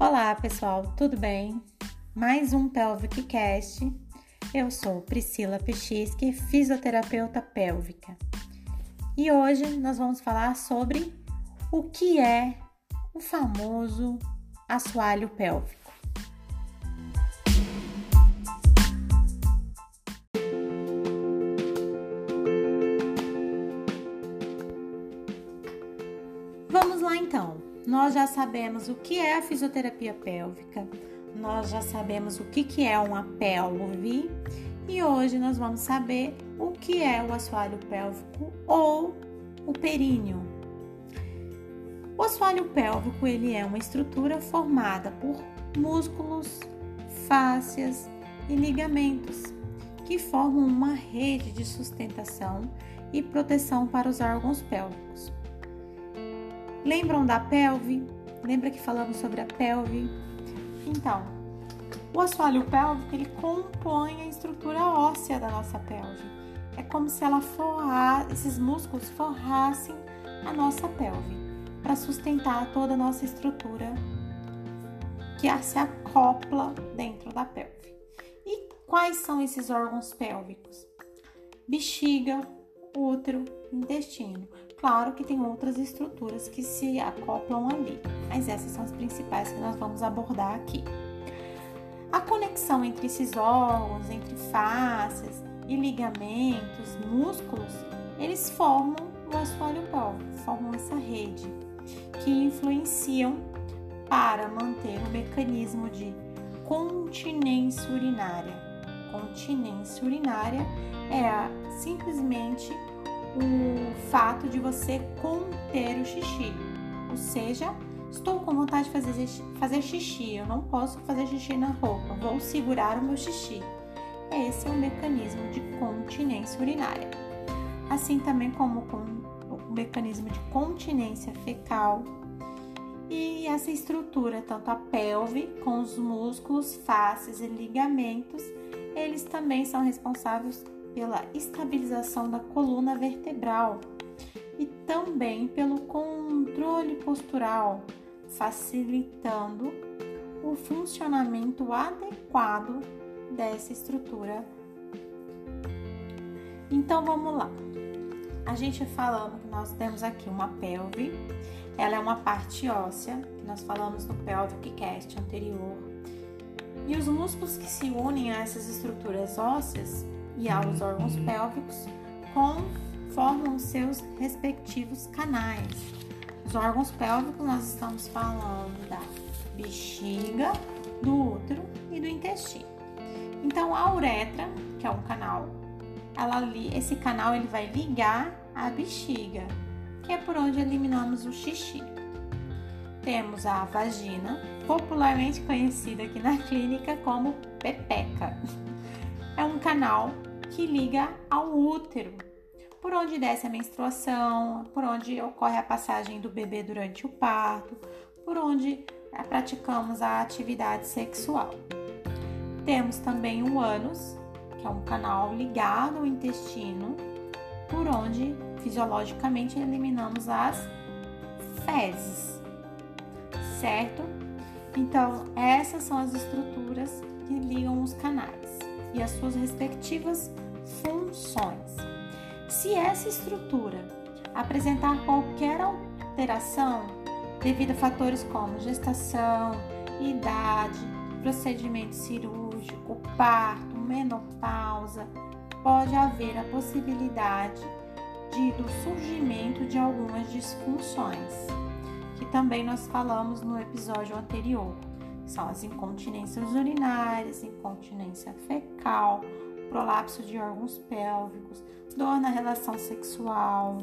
Olá, pessoal, tudo bem? Mais um Pelvic Cast. Eu sou Priscila Pechisque, fisioterapeuta pélvica. E hoje nós vamos falar sobre o que é o famoso assoalho pélvico. Nós já sabemos o que é a fisioterapia pélvica, nós já sabemos o que, que é uma pelve e hoje nós vamos saber o que é o assoalho pélvico ou o períneo. O assoalho pélvico ele é uma estrutura formada por músculos, fáscias e ligamentos que formam uma rede de sustentação e proteção para os órgãos pélvicos. Lembram da pelve? Lembra que falamos sobre a pelve? Então, o assoalho pélvico ele compõe a estrutura óssea da nossa pelve. É como se ela forrar, esses músculos forrassem a nossa pelve para sustentar toda a nossa estrutura que se acopla dentro da pelve. E quais são esses órgãos pélvicos? Bexiga, útero, intestino. Claro que tem outras estruturas que se acoplam ali, mas essas são as principais que nós vamos abordar aqui. A conexão entre esses órgãos, entre fáscias e ligamentos, músculos, eles formam o assoalho pélvico, formam essa rede que influenciam para manter o mecanismo de continência urinária. Continência urinária é simplesmente o fato de você conter o xixi, ou seja, estou com vontade de fazer, fazer xixi, eu não posso fazer xixi na roupa, vou segurar o meu xixi. Esse é o mecanismo de continência urinária. Assim também como com o mecanismo de continência fecal. E essa estrutura, tanto a pelve com os músculos, faces e ligamentos, eles também são responsáveis pela estabilização da coluna vertebral e também pelo controle postural, facilitando o funcionamento adequado dessa estrutura. Então vamos lá. A gente falando que nós temos aqui uma pelve, ela é uma parte óssea, que nós falamos no pelvic cast anterior. E os músculos que se unem a essas estruturas ósseas e aos órgãos pélvicos com, formam seus respectivos canais. Os órgãos pélvicos nós estamos falando da bexiga, do útero e do intestino. Então a uretra, que é um canal, ela, esse canal ele vai ligar a bexiga, que é por onde eliminamos o xixi. Temos a vagina, popularmente conhecida aqui na clínica como pepeca. É um canal que liga ao útero, por onde desce a menstruação, por onde ocorre a passagem do bebê durante o parto, por onde eh, praticamos a atividade sexual. Temos também o ânus, que é um canal ligado ao intestino, por onde fisiologicamente eliminamos as fezes, certo? Então, essas são as estruturas que ligam os canais e as suas respectivas funções. Se essa estrutura apresentar qualquer alteração devido a fatores como gestação, idade, procedimento cirúrgico, parto, menopausa, pode haver a possibilidade de, do surgimento de algumas disfunções, que também nós falamos no episódio anterior. São as incontinências urinárias, incontinência fecal, prolapso de órgãos pélvicos, dor na relação sexual,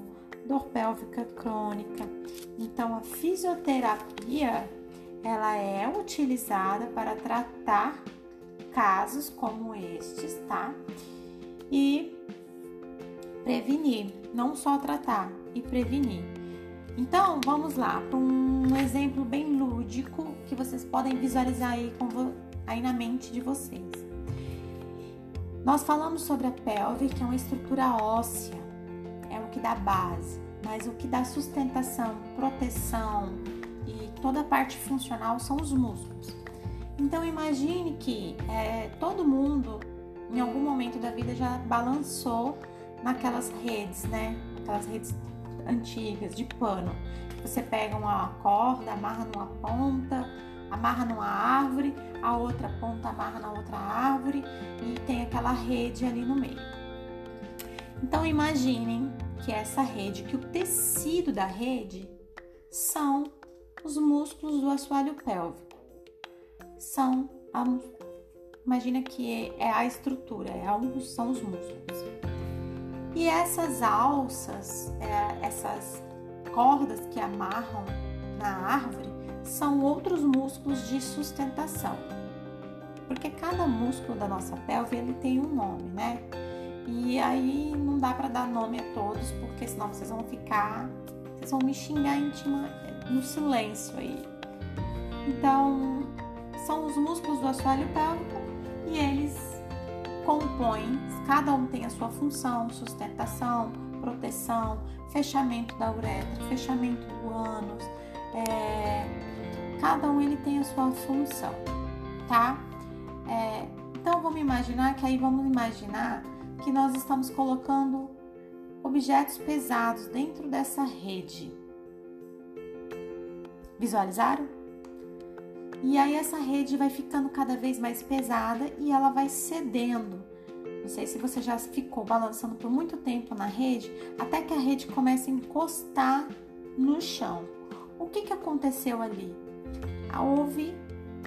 dor pélvica crônica. Então, a fisioterapia ela é utilizada para tratar casos como estes, tá? E prevenir, não só tratar e prevenir. Então, vamos lá para um exemplo bem lúdico que vocês podem visualizar aí, com, aí na mente de vocês. Nós falamos sobre a pelve, que é uma estrutura óssea, é o que dá base, mas o que dá sustentação, proteção e toda a parte funcional são os músculos. Então imagine que é, todo mundo em algum momento da vida já balançou naquelas redes, né? Aquelas redes antigas de pano. Você pega uma corda, amarra numa ponta, amarra numa árvore, a outra ponta amarra na outra árvore e tem aquela rede ali no meio. Então imaginem que essa rede, que o tecido da rede são os músculos do assoalho pélvico. São a, imagina que é a estrutura, é são os músculos. E essas alças, é, essas cordas que amarram na árvore, são outros músculos de sustentação. Porque cada músculo da nossa pelve ele tem um nome, né? E aí não dá para dar nome a todos, porque senão vocês vão ficar, vocês vão me xingar íntima no silêncio aí. Então, são os músculos do assoalho pélvico e eles compõem, cada um tem a sua função, sustentação, proteção, fechamento da uretra, fechamento do ânus, é, cada um ele tem a sua função, tá? É, então vamos imaginar que aí vamos imaginar que nós estamos colocando objetos pesados dentro dessa rede. Visualizaram? E aí essa rede vai ficando cada vez mais pesada e ela vai cedendo. Não sei se você já ficou balançando por muito tempo na rede, até que a rede comece a encostar no chão. O que, que aconteceu ali? Houve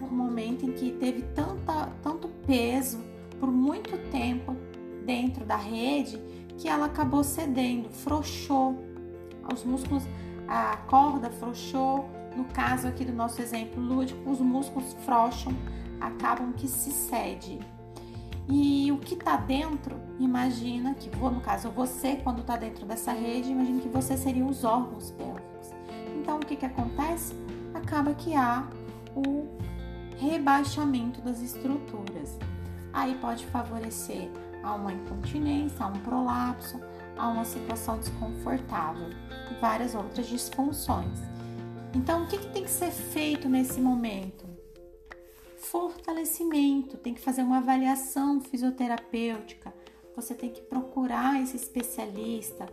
um momento em que teve tanta, tanto peso por muito tempo dentro da rede que ela acabou cedendo, frouxou. Os músculos, a corda frouxou. No caso aqui do nosso exemplo lúdico, os músculos frouxam, acabam que se cede. E o que está dentro, imagina que, no caso, você, quando está dentro dessa rede, imagina que você seria os órgãos pélvicos. Então, o que, que acontece? Acaba que há o rebaixamento das estruturas. Aí pode favorecer a uma incontinência, a um prolapso, a uma situação desconfortável e várias outras disfunções. Então, o que, que tem que ser feito nesse momento? Fortalecimento, tem que fazer uma avaliação fisioterapêutica, você tem que procurar esse especialista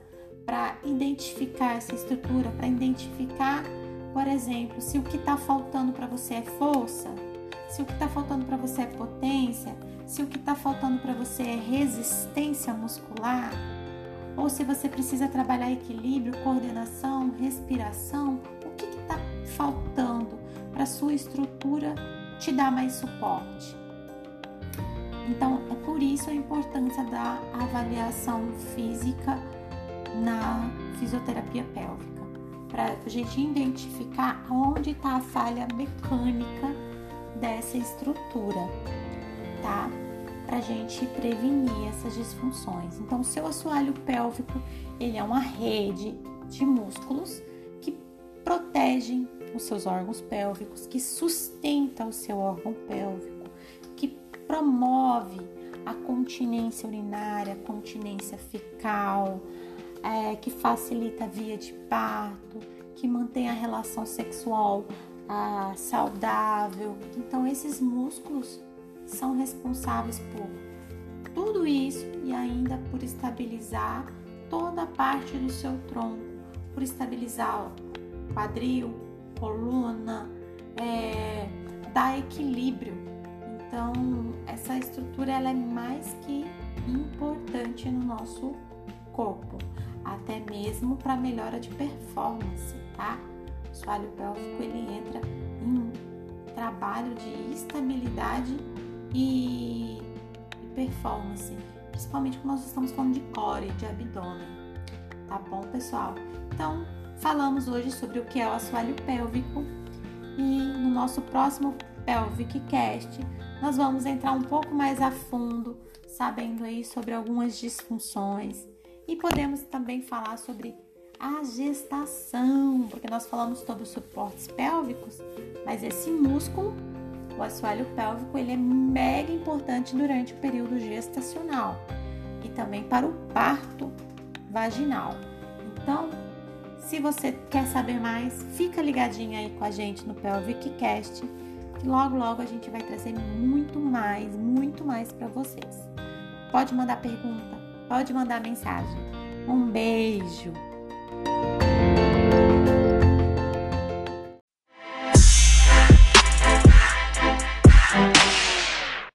para identificar essa estrutura, para identificar, por exemplo, se o que está faltando para você é força, se o que está faltando para você é potência, se o que está faltando para você é resistência muscular, ou se você precisa trabalhar equilíbrio, coordenação, respiração, faltando para sua estrutura te dar mais suporte. Então, é por isso a importância da avaliação física na fisioterapia pélvica, para a gente identificar onde está a falha mecânica dessa estrutura tá? Pra gente prevenir essas disfunções. Então, seu assoalho pélvico, ele é uma rede de músculos que protegem os seus órgãos pélvicos, que sustenta o seu órgão pélvico, que promove a continência urinária, a continência fecal, é, que facilita a via de parto, que mantém a relação sexual ah, saudável. Então, esses músculos são responsáveis por tudo isso e ainda por estabilizar toda a parte do seu tronco, por estabilizar o quadril, coluna, é, dar equilíbrio. Então, essa estrutura ela é mais que importante no nosso corpo, até mesmo para melhora de performance, tá? O assoalho pélvico ele entra em trabalho de estabilidade e, e performance, principalmente quando nós estamos falando de core, de abdômen. Tá bom, pessoal? Então, falamos hoje sobre o que é o assoalho pélvico e no nosso próximo Pelvic Cast nós vamos entrar um pouco mais a fundo, sabendo aí sobre algumas disfunções e podemos também falar sobre a gestação, porque nós falamos sobre os suportes pélvicos, mas esse músculo o assoalho pélvico ele é mega importante durante o período gestacional e também para o parto vaginal. Então, Se você quer saber mais, fica ligadinho aí com a gente no Pelvic Cast, que logo logo a gente vai trazer muito mais, muito mais para vocês. Pode mandar pergunta, pode mandar mensagem. Um beijo.